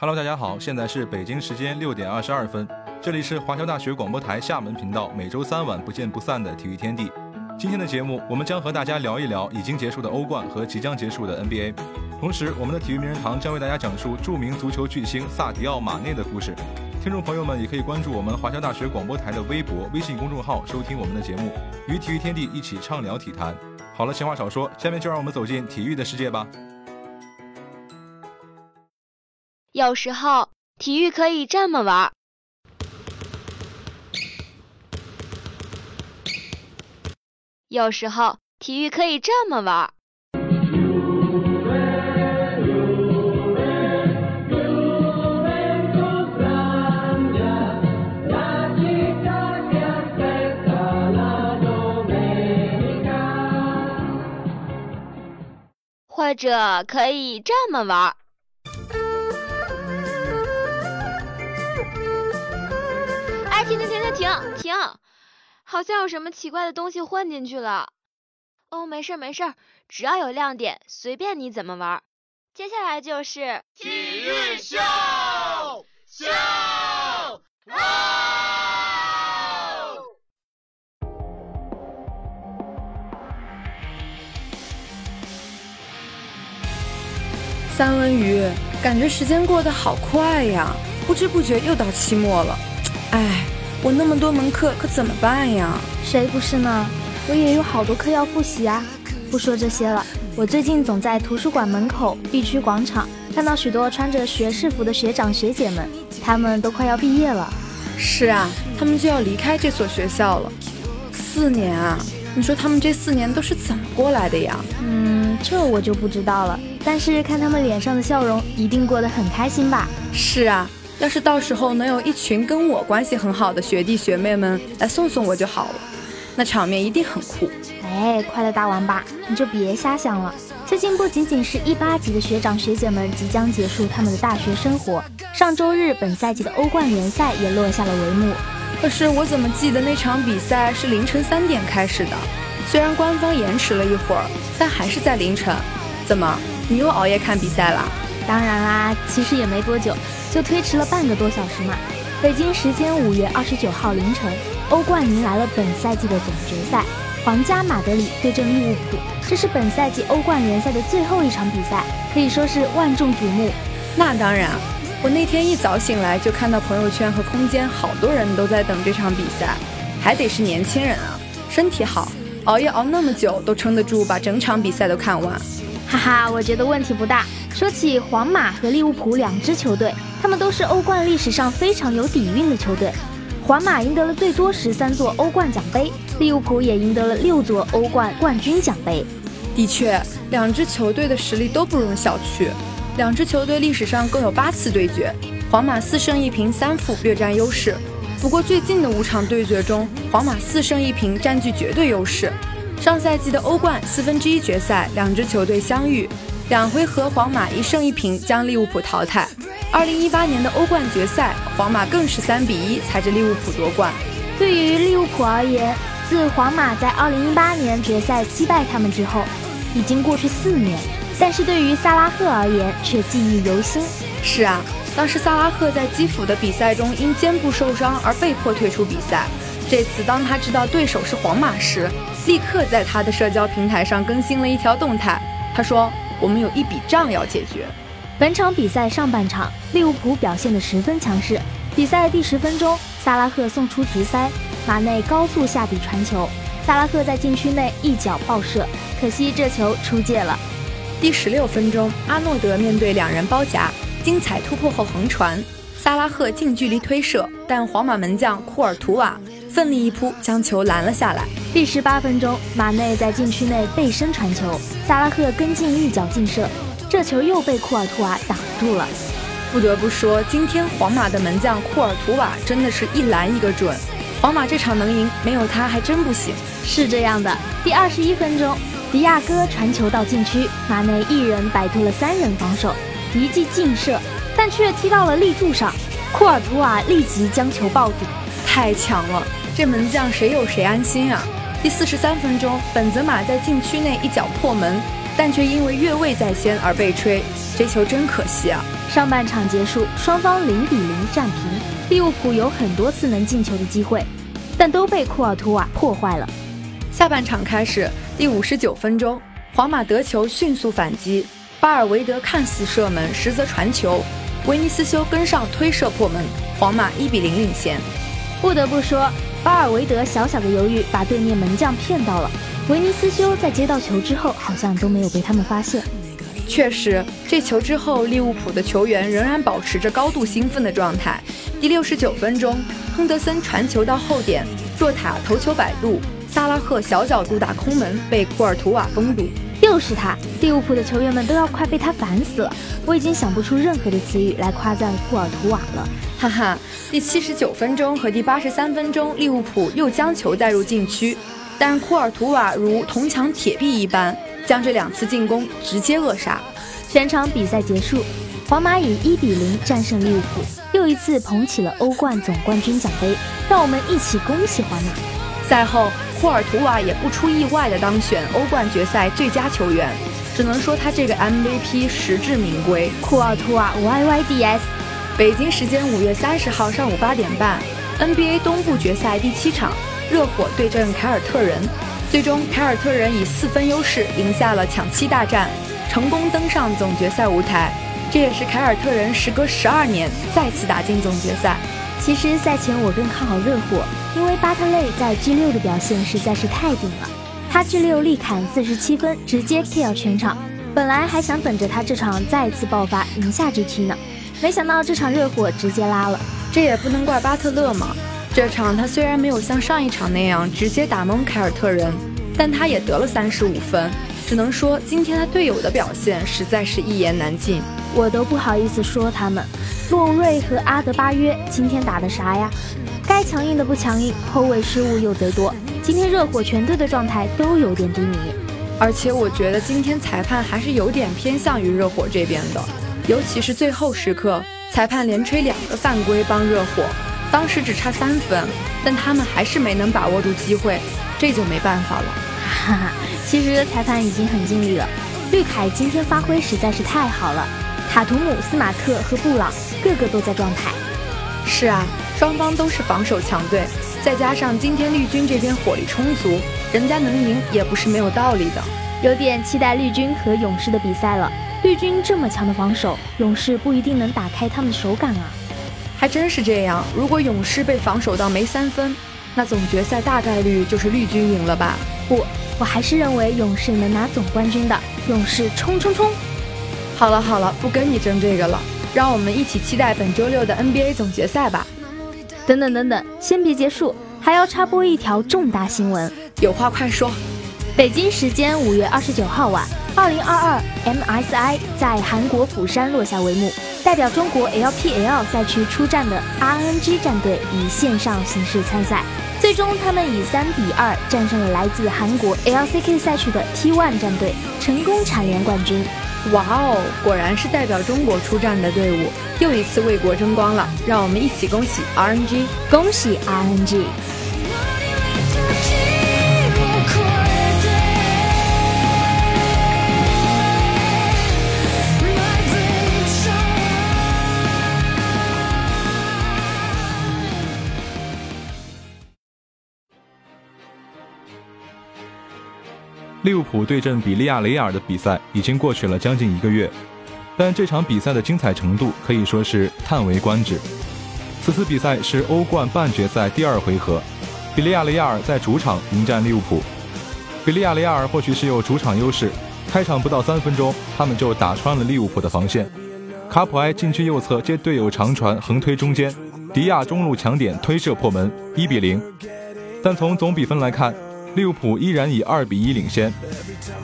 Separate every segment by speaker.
Speaker 1: Hello，大家好，现在是北京时间六点二十二分，这里是华侨大学广播台厦门频道，每周三晚不见不散的体育天地。今天的节目，我们将和大家聊一聊已经结束的欧冠和即将结束的 NBA。同时，我们的体育名人堂将为大家讲述著名足球巨星萨迪奥·马内的故事。听众朋友们也可以关注我们华侨大学广播台的微博、微信公众号，收听我们的节目，与体育天地一起畅聊体坛。好了，闲话少说，下面就让我们走进体育的世界吧。
Speaker 2: 有时候体育可以这么玩，有时候体育可以这么玩。或者可以这么玩儿。停！好像有什么奇怪的东西混进去了。哦，没事没事，只要有亮点，随便你怎么玩。接下来就是
Speaker 3: 体育秀秀哦！
Speaker 4: 三文鱼，感觉时间过得好快呀，不知不觉又到期末了。哎。我那么多门课可怎么办呀？
Speaker 5: 谁不是呢？我也有好多课要复习啊。不说这些了，我最近总在图书馆门口、B 区广场看到许多穿着学士服的学长学姐们，他们都快要毕业了。
Speaker 4: 是啊，他们就要离开这所学校了。四年啊，你说他们这四年都是怎么过来的呀？
Speaker 5: 嗯，这我就不知道了。但是看他们脸上的笑容，一定过得很开心吧？
Speaker 4: 是啊。要是到时候能有一群跟我关系很好的学弟学妹们来送送我就好了，那场面一定很酷。
Speaker 5: 哎，快乐大王八，你就别瞎想了。最近不仅仅是一八级的学长学姐们即将结束他们的大学生活，上周日本赛季的欧冠联赛也落下了帷幕。
Speaker 4: 可是我怎么记得那场比赛是凌晨三点开始的？虽然官方延迟了一会儿，但还是在凌晨。怎么，你又熬夜看比赛了？
Speaker 5: 当然啦，其实也没多久。就推迟了半个多小时嘛。北京时间五月二十九号凌晨，欧冠迎来了本赛季的总决赛，皇家马德里对阵利物浦，这是本赛季欧冠联赛的最后一场比赛，可以说是万众瞩目。
Speaker 4: 那当然，我那天一早醒来就看到朋友圈和空间，好多人都在等这场比赛，还得是年轻人啊，身体好，熬夜熬那么久都撑得住，把整场比赛都看完。
Speaker 5: 哈哈，我觉得问题不大。说起皇马和利物浦两支球队，他们都是欧冠历史上非常有底蕴的球队。皇马赢得了最多十三座欧冠奖杯，利物浦也赢得了六座欧冠冠军奖杯。
Speaker 4: 的确，两支球队的实力都不容小觑。两支球队历史上共有八次对决，皇马四胜一平三负，略占优势。不过最近的五场对决中，皇马四胜一平，占据绝对优势。上赛季的欧冠四分之一决赛，两支球队相遇。两回合，皇马一胜一平将利物浦淘汰。二零一八年的欧冠决赛，皇马更是三比一踩着利物浦夺冠。
Speaker 5: 对于利物浦而言，自皇马在二零一八年决赛击败他们之后，已经过去四年。但是对于萨拉赫而言，却记忆犹新。
Speaker 4: 是啊，当时萨拉赫在基辅的比赛中因肩部受伤而被迫退出比赛。这次当他知道对手是皇马时，立刻在他的社交平台上更新了一条动态，他说。我们有一笔账要解决。
Speaker 5: 本场比赛上半场，利物浦表现得十分强势。比赛第十分钟，萨拉赫送出直塞，马内高速下底传球，萨拉赫在禁区内一脚爆射，可惜这球出界了。
Speaker 4: 第十六分钟，阿诺德面对两人包夹，精彩突破后横传，萨拉赫近距离推射，但皇马门将库尔图瓦奋力一扑将球拦了下来。
Speaker 5: 第十八分钟，马内在禁区内背身传球，萨拉赫跟进一脚劲射，这球又被库尔图瓦挡住了。
Speaker 4: 不得不说，今天皇马的门将库尔图瓦真的是一拦一个准。皇马这场能赢，没有他还真不行。
Speaker 5: 是这样的，第二十一分钟，迪亚哥传球到禁区，马内一人摆脱了三人防守，一记劲射，但却踢到了立柱上，库尔图瓦立即将球抱住，
Speaker 4: 太强了，这门将谁有谁安心啊！第四十三分钟，本泽马在禁区内一脚破门，但却因为越位在先而被吹，这球真可惜啊！
Speaker 5: 上半场结束，双方零比零战平。利物浦有很多次能进球的机会，但都被库尔图瓦破坏了。
Speaker 4: 下半场开始，第五十九分钟，皇马得球迅速反击，巴尔维德看似射门，实则传球，维尼斯修跟上推射破门，皇马一比零领先。
Speaker 5: 不得不说，巴尔韦德小小的犹豫把对面门将骗到了。维尼斯修在接到球之后，好像都没有被他们发现。
Speaker 4: 确实，这球之后，利物浦的球员仍然保持着高度兴奋的状态。第六十九分钟，亨德森传球到后点，若塔头球摆渡，萨拉赫小角度打空门，被库尔图瓦封堵。
Speaker 5: 又是他，利物浦的球员们都要快被他烦死了。我已经想不出任何的词语来夸赞库尔图瓦了。
Speaker 4: 哈哈，第七十九分钟和第八十三分钟，利物浦又将球带入禁区。但库尔图瓦如铜墙铁壁一般，将这两次进攻直接扼杀。
Speaker 5: 全场比赛结束，皇马以一比零战胜利物浦，又一次捧起了欧冠总冠军奖杯。让我们一起恭喜皇马！
Speaker 4: 赛后，库尔图瓦也不出意外的当选欧冠决赛最佳球员，只能说他这个 MVP 实至名归。
Speaker 5: 库尔图瓦 YYDS。
Speaker 4: 北京时间五月三十号上午八点半，NBA 东部决赛第七场。热火对阵凯尔特人，最终凯尔特人以四分优势赢下了抢七大战，成功登上总决赛舞台。这也是凯尔特人时隔十二年再次打进总决赛。
Speaker 5: 其实赛前我更看好热火，因为巴特勒在 G 六的表现实在是太顶了，他 G 六力砍四十七分，直接 kill 全场。本来还想等着他这场再次爆发赢下 GT 呢，没想到这场热火直接拉了。
Speaker 4: 这也不能怪巴特勒嘛。这场他虽然没有像上一场那样直接打懵凯尔特人，但他也得了三十五分。只能说今天他队友的表现实在是一言难尽，
Speaker 5: 我都不好意思说他们。洛瑞和阿德巴约今天打的啥呀？该强硬的不强硬，后卫失误又贼多。今天热火全队的状态都有点低迷，
Speaker 4: 而且我觉得今天裁判还是有点偏向于热火这边的，尤其是最后时刻，裁判连吹两个犯规帮热火。当时只差三分，但他们还是没能把握住机会，这就没办法了。
Speaker 5: 哈哈，其实裁判已经很尽力了。绿凯今天发挥实在是太好了，塔图姆、斯马特和布朗个个都在状态。
Speaker 4: 是啊，双方都是防守强队，再加上今天绿军这边火力充足，人家能赢也不是没有道理的。
Speaker 5: 有点期待绿军和勇士的比赛了。绿军这么强的防守，勇士不一定能打开他们的手感啊。
Speaker 4: 还真是这样。如果勇士被防守到没三分，那总决赛大概率就是绿军赢了吧？
Speaker 5: 不，我还是认为勇士能拿总冠军的。勇士冲冲冲！
Speaker 4: 好了好了，不跟你争这个了，让我们一起期待本周六的 NBA 总决赛吧。
Speaker 5: 等等等等，先别结束，还要插播一条重大新闻。
Speaker 4: 有话快说。
Speaker 5: 北京时间五月二十九号晚，二零二二 MSI 在韩国釜山落下帷幕。代表中国 LPL 赛区出战的 RNG 战队以线上形式参赛，最终他们以三比二战胜了来自韩国 LCK 赛区的 T1 战队，成功蝉联冠军。
Speaker 4: 哇哦，果然是代表中国出战的队伍，又一次为国争光了。让我们一起恭喜 RNG，
Speaker 5: 恭喜 RNG！
Speaker 1: 利物浦对阵比利亚雷亚尔的比赛已经过去了将近一个月，但这场比赛的精彩程度可以说是叹为观止。此次比赛是欧冠半决赛第二回合，比利亚雷亚尔在主场迎战利物浦。比利亚雷亚尔或许是有主场优势，开场不到三分钟，他们就打穿了利物浦的防线。卡普埃禁区右侧接队友长传横推中间，迪亚中路抢点推射破门，一比零。但从总比分来看，利物浦依然以二比一领先。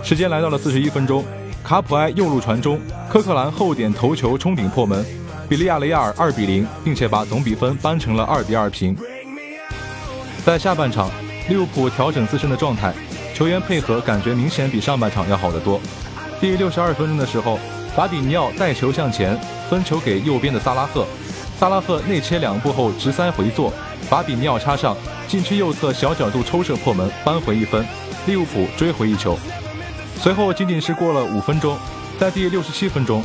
Speaker 1: 时间来到了四十一分钟，卡普埃右路传中，科克兰后点头球冲顶破门，比利亚雷亚尔二比零，并且把总比分扳成了二比二平。在下半场，利物浦调整自身的状态，球员配合感觉明显比上半场要好得多。第六十二分钟的时候，法比尼奥带球向前，分球给右边的萨拉赫，萨拉赫内切两步后直塞回做，法比尼奥插上。禁区右侧小角度抽射破门，扳回一分，利物浦追回一球。随后仅仅是过了五分钟，在第六十七分钟，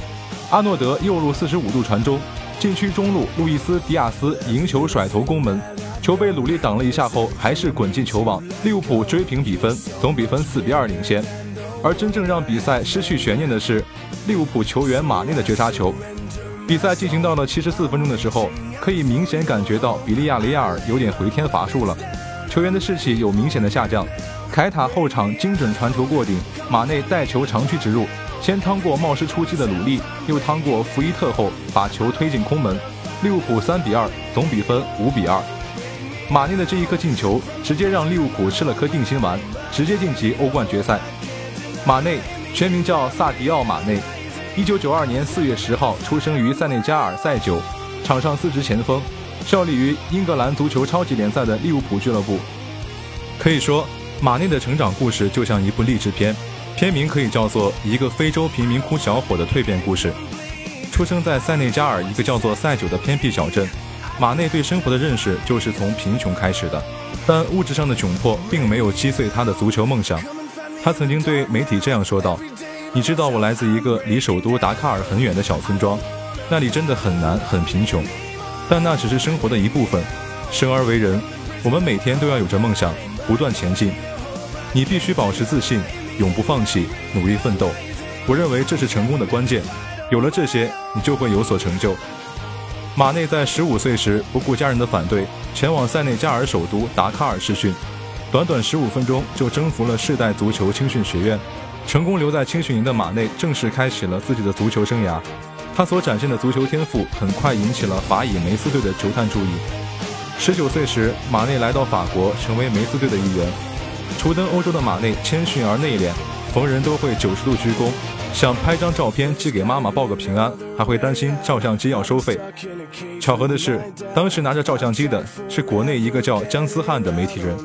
Speaker 1: 阿诺德右路四十五度传中，禁区中路路易斯·迪亚斯迎球甩头攻门，球被鲁利挡了一下后，还是滚进球网，利物浦追平比分，总比分四比二领先。而真正让比赛失去悬念的是利物浦球员马内的绝杀球。比赛进行到了七十四分钟的时候，可以明显感觉到比利亚雷亚尔有点回天乏术了，球员的士气有明显的下降。凯塔后场精准传球过顶，马内带球长驱直入，先趟过冒失出击的鲁利，又趟过福伊特后把球推进空门，利物浦三比二，总比分五比二。马内的这一颗进球，直接让利物浦吃了颗定心丸，直接晋级欧冠决赛。马内全名叫萨迪奥·马内，一九九二年四月十号出生于塞内加尔塞久，场上司职前锋，效力于英格兰足球超级联赛的利物浦俱乐部。可以说，马内的成长故事就像一部励志片，片名可以叫做《一个非洲贫民窟小伙的蜕变故事》。出生在塞内加尔一个叫做塞久的偏僻小镇，马内对生活的认识就是从贫穷开始的，但物质上的窘迫并没有击碎他的足球梦想。他曾经对媒体这样说道：“你知道我来自一个离首都达喀尔很远的小村庄，那里真的很难，很贫穷。但那只是生活的一部分。生而为人，我们每天都要有着梦想，不断前进。你必须保持自信，永不放弃，努力奋斗。我认为这是成功的关键。有了这些，你就会有所成就。”马内在十五岁时不顾家人的反对，前往塞内加尔首都达喀尔试训。短短十五分钟就征服了世代足球青训学院，成功留在青训营的马内正式开启了自己的足球生涯。他所展现的足球天赋很快引起了法乙梅斯队的球探注意。十九岁时，马内来到法国，成为梅斯队的一员。初登欧洲的马内谦逊而内敛，逢人都会九十度鞠躬，想拍张照片寄给妈妈报个平安，还会担心照相机要收费。巧合的是，当时拿着照相机的是国内一个叫姜思翰的媒体人。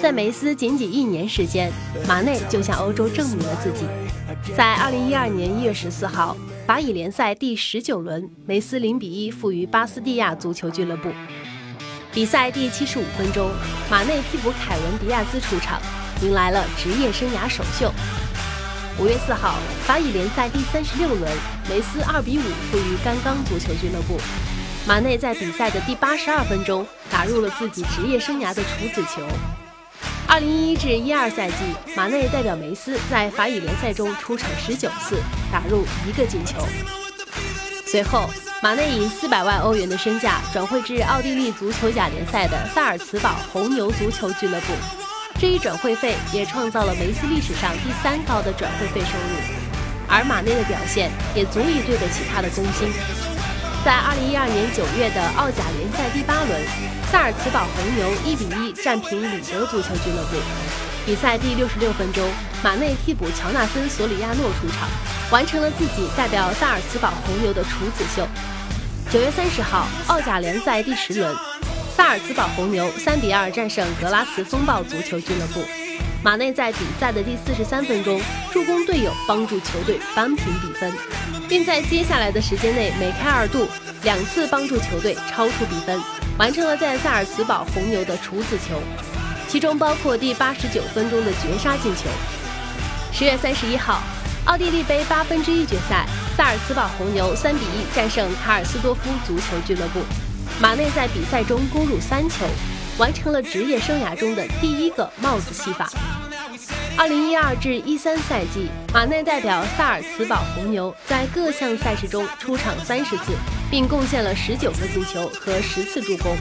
Speaker 6: 在梅斯仅仅一年时间，马内就向欧洲证明了自己。在二零一二年一月十四号，法乙联赛第十九轮，梅斯零比一负于巴斯蒂亚足球俱乐部。比赛第七十五分钟，马内替补凯文迪亚兹出场，迎来了职业生涯首秀。五月四号，法乙联赛第三十六轮，梅斯二比五负于甘刚足球俱乐部。马内在比赛的第八十二分钟打入了自己职业生涯的处子球。二零一一至一二赛季，马内代表梅斯在法乙联赛中出场十九次，打入一个进球。随后，马内以四百万欧元的身价转会至奥地利足球甲联赛的萨尔茨堡红牛足球俱乐部，这一转会费也创造了梅斯历史上第三高的转会费收入。而马内的表现也足以对得起他的功勋。在二零一二年九月的奥甲联赛第八轮，萨尔茨堡红牛一比一战平里德足球俱乐部。比赛第六十六分钟，马内替补乔纳森·索里亚诺出场，完成了自己代表萨尔茨堡红牛的处子秀。九月三十号，奥甲联赛第十轮，萨尔茨堡红牛三比二战胜格拉茨风暴足球俱乐部。马内在比赛的第四十三分钟助攻队友，帮助球队扳平比分，并在接下来的时间内梅开二度，两次帮助球队超出比分，完成了在萨尔茨堡红牛的处子球，其中包括第八十九分钟的绝杀进球。十月三十一号，奥地利杯八分之一决赛，萨尔茨堡红牛三比一战胜卡尔斯多夫足球俱乐部，马内在比赛中攻入三球。完成了职业生涯中的第一个帽子戏法。二零一二至一三赛季，马内代表萨尔茨堡红牛在各项赛事中出场三十次，并贡献了十九个进球和十次助攻。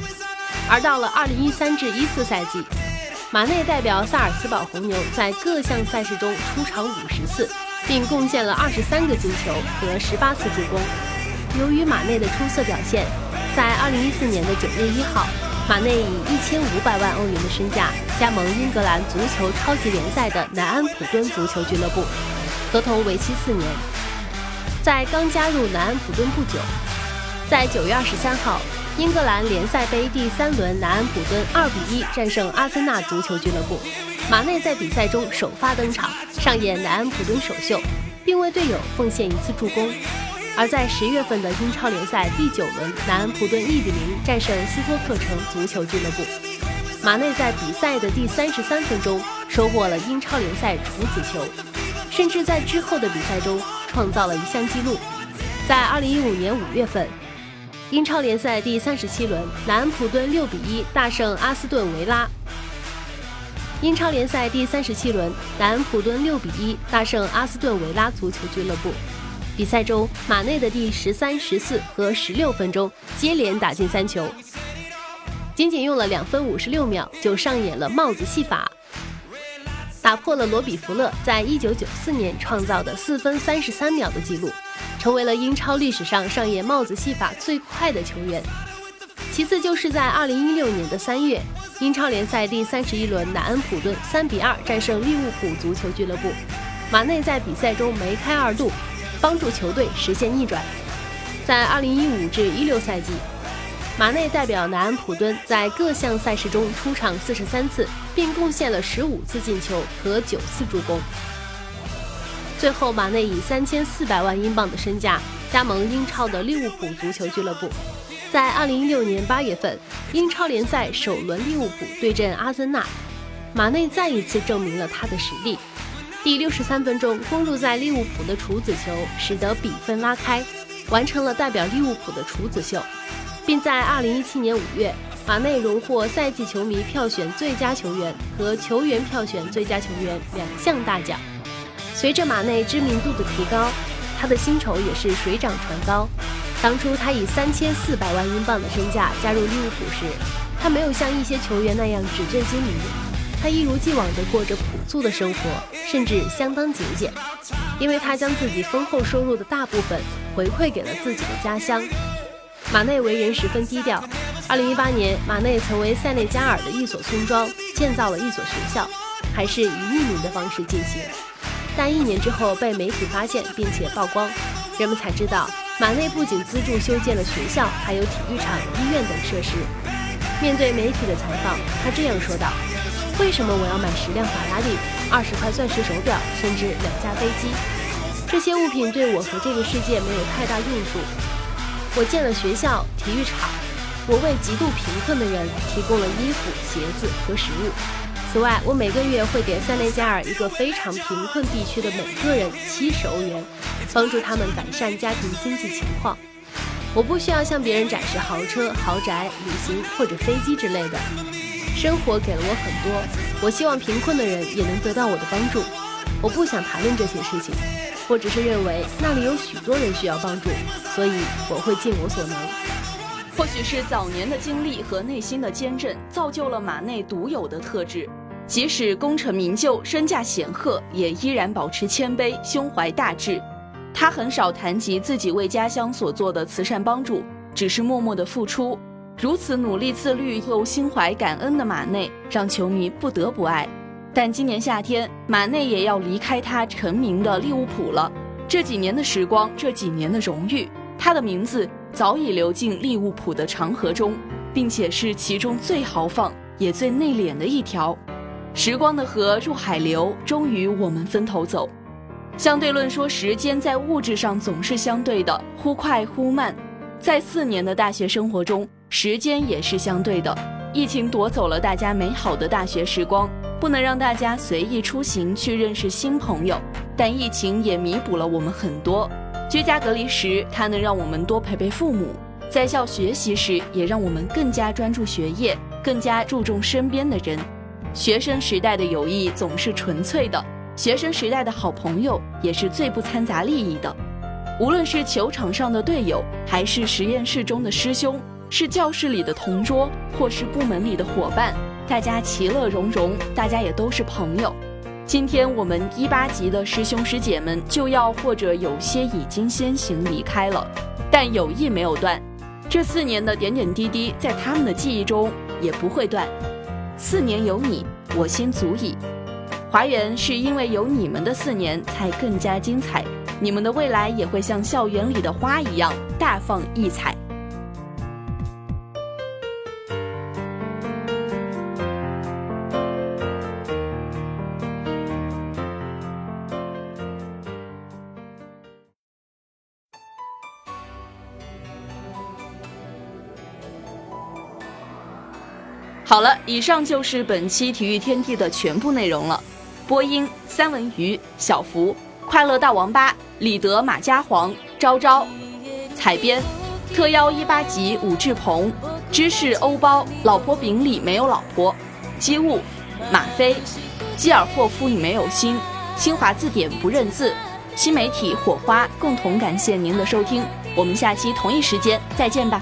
Speaker 6: 而到了二零一三至一四赛季，马内代表萨尔茨堡红牛在各项赛事中出场五十次，并贡献了二十三个进球和十八次助攻。由于马内的出色表现，在二零一四年的九月一号。马内以一千五百万欧元的身价加盟英格兰足球超级联赛的南安普敦足球俱乐部，合同为期四年。在刚加入南安普敦不久，在九月二十三号，英格兰联赛杯第三轮，南安普敦二比一战胜阿森纳足球俱乐部。马内在比赛中首发登场，上演南安普敦首秀，并为队友奉献一次助攻。而在十月份的英超联赛第九轮，南安普顿一比零战胜斯托克城足球俱乐部。马内在比赛的第三十三分钟收获了英超联赛处子球，甚至在之后的比赛中创造了一项纪录。在二零一五年五月份，英超联赛第三十七轮，南安普敦六比一大胜阿斯顿维拉。英超联赛第三十七轮，南安普敦六比一大胜阿斯顿维拉足球俱乐部。比赛中，马内的第十三、十四和十六分钟接连打进三球，仅仅用了两分五十六秒就上演了帽子戏法，打破了罗比·福勒在一九九四年创造的四分三十三秒的记录，成为了英超历史上上演帽子戏法最快的球员。其次就是在二零一六年的三月，英超联赛第三十一轮，南安普顿三比二战胜利物浦足球俱乐部，马内在比赛中梅开二度。帮助球队实现逆转。在2015至16赛季，马内代表南安普敦在各项赛事中出场43次，并贡献了15次进球和9次助攻。最后，马内以3400万英镑的身价加盟英超的利物浦足球俱乐部。在2016年8月份，英超联赛首轮利物浦对阵阿森纳，马内再一次证明了他的实力。第六十三分钟，攻入在利物浦的处子球，使得比分拉开，完成了代表利物浦的处子秀，并在二零一七年五月，马内荣获赛季球迷票选最佳球员和球员票选最佳球员两项大奖。随着马内知名度的提高，他的薪酬也是水涨船高。当初他以三千四百万英镑的身价加入利物浦时，他没有像一些球员那样纸醉金迷。他一如既往地过着朴素的生活，甚至相当节俭，因为他将自己丰厚收入的大部分回馈给了自己的家乡。马内为人十分低调。2018年，马内曾为塞内加尔的一所村庄建造了一所学校，还是以匿名的方式进行。但一年之后被媒体发现并且曝光，人们才知道马内不仅资助修建了学校，还有体育场、医院等设施。面对媒体的采访，他这样说道。为什么我要买十辆法拉利、二十块钻石手表，甚至两架飞机？这些物品对我和这个世界没有太大用处。我建了学校、体育场，我为极度贫困的人提供了衣服、鞋子和食物。此外，我每个月会给塞内加尔一个非常贫困地区的每个人七十欧元，帮助他们改善家庭经济情况。我不需要向别人展示豪车、豪宅、旅行或者飞机之类的。生活给了我很多，我希望贫困的人也能得到我的帮助。我不想谈论这些事情，我只是认为那里有许多人需要帮助，所以我会尽我所能。
Speaker 7: 或许是早年的经历和内心的坚韧，造就了马内独有的特质。即使功成名就、身价显赫，也依然保持谦卑、胸怀大志。他很少谈及自己为家乡所做的慈善帮助，只是默默的付出。如此努力自律又心怀感恩的马内，让球迷不得不爱。但今年夏天，马内也要离开他成名的利物浦了。这几年的时光，这几年的荣誉，他的名字早已流进利物浦的长河中，并且是其中最豪放也最内敛的一条。时光的河入海流，终于我们分头走。相对论说，时间在物质上总是相对的，忽快忽慢。在四年的大学生活中。时间也是相对的，疫情夺走了大家美好的大学时光，不能让大家随意出行去认识新朋友。但疫情也弥补了我们很多。居家隔离时，它能让我们多陪陪父母；在校学习时，也让我们更加专注学业，更加注重身边的人。学生时代的友谊总是纯粹的，学生时代的好朋友也是最不掺杂利益的。无论是球场上的队友，还是实验室中的师兄。是教室里的同桌，或是部门里的伙伴，大家其乐融融，大家也都是朋友。今天我们一八级的师兄师姐们就要，或者有些已经先行离开了，但友谊没有断。这四年的点点滴滴，在他们的记忆中也不会断。四年有你，我心足矣。华园是因为有你们的四年才更加精彩，你们的未来也会像校园里的花一样大放异彩。好了，以上就是本期体育天地的全部内容了。播音：三文鱼、小福、快乐大王八、李德、马家黄、昭昭；采编，特邀一八级武志鹏，芝士欧包，老婆饼里没有老婆，机务，马飞，基尔霍夫你没有心，新华字典不认字，新媒体火花共同感谢您的收听，我们下期同一时间再见吧。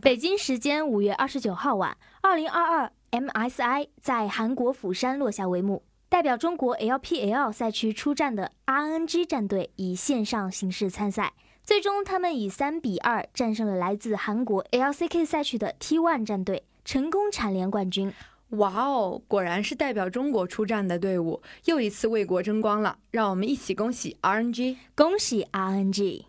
Speaker 5: 北京时间五月二十九号晚，二零二二 MSI 在韩国釜山落下帷幕。代表中国 LPL 赛区出战的 RNG 战队以线上形式参赛，最终他们以三比二战胜了来自韩国 LCK 赛区的 T1 战队，成功蝉联冠军。
Speaker 4: 哇哦，果然是代表中国出战的队伍，又一次为国争光了。让我们一起恭喜 RNG，
Speaker 5: 恭喜 RNG。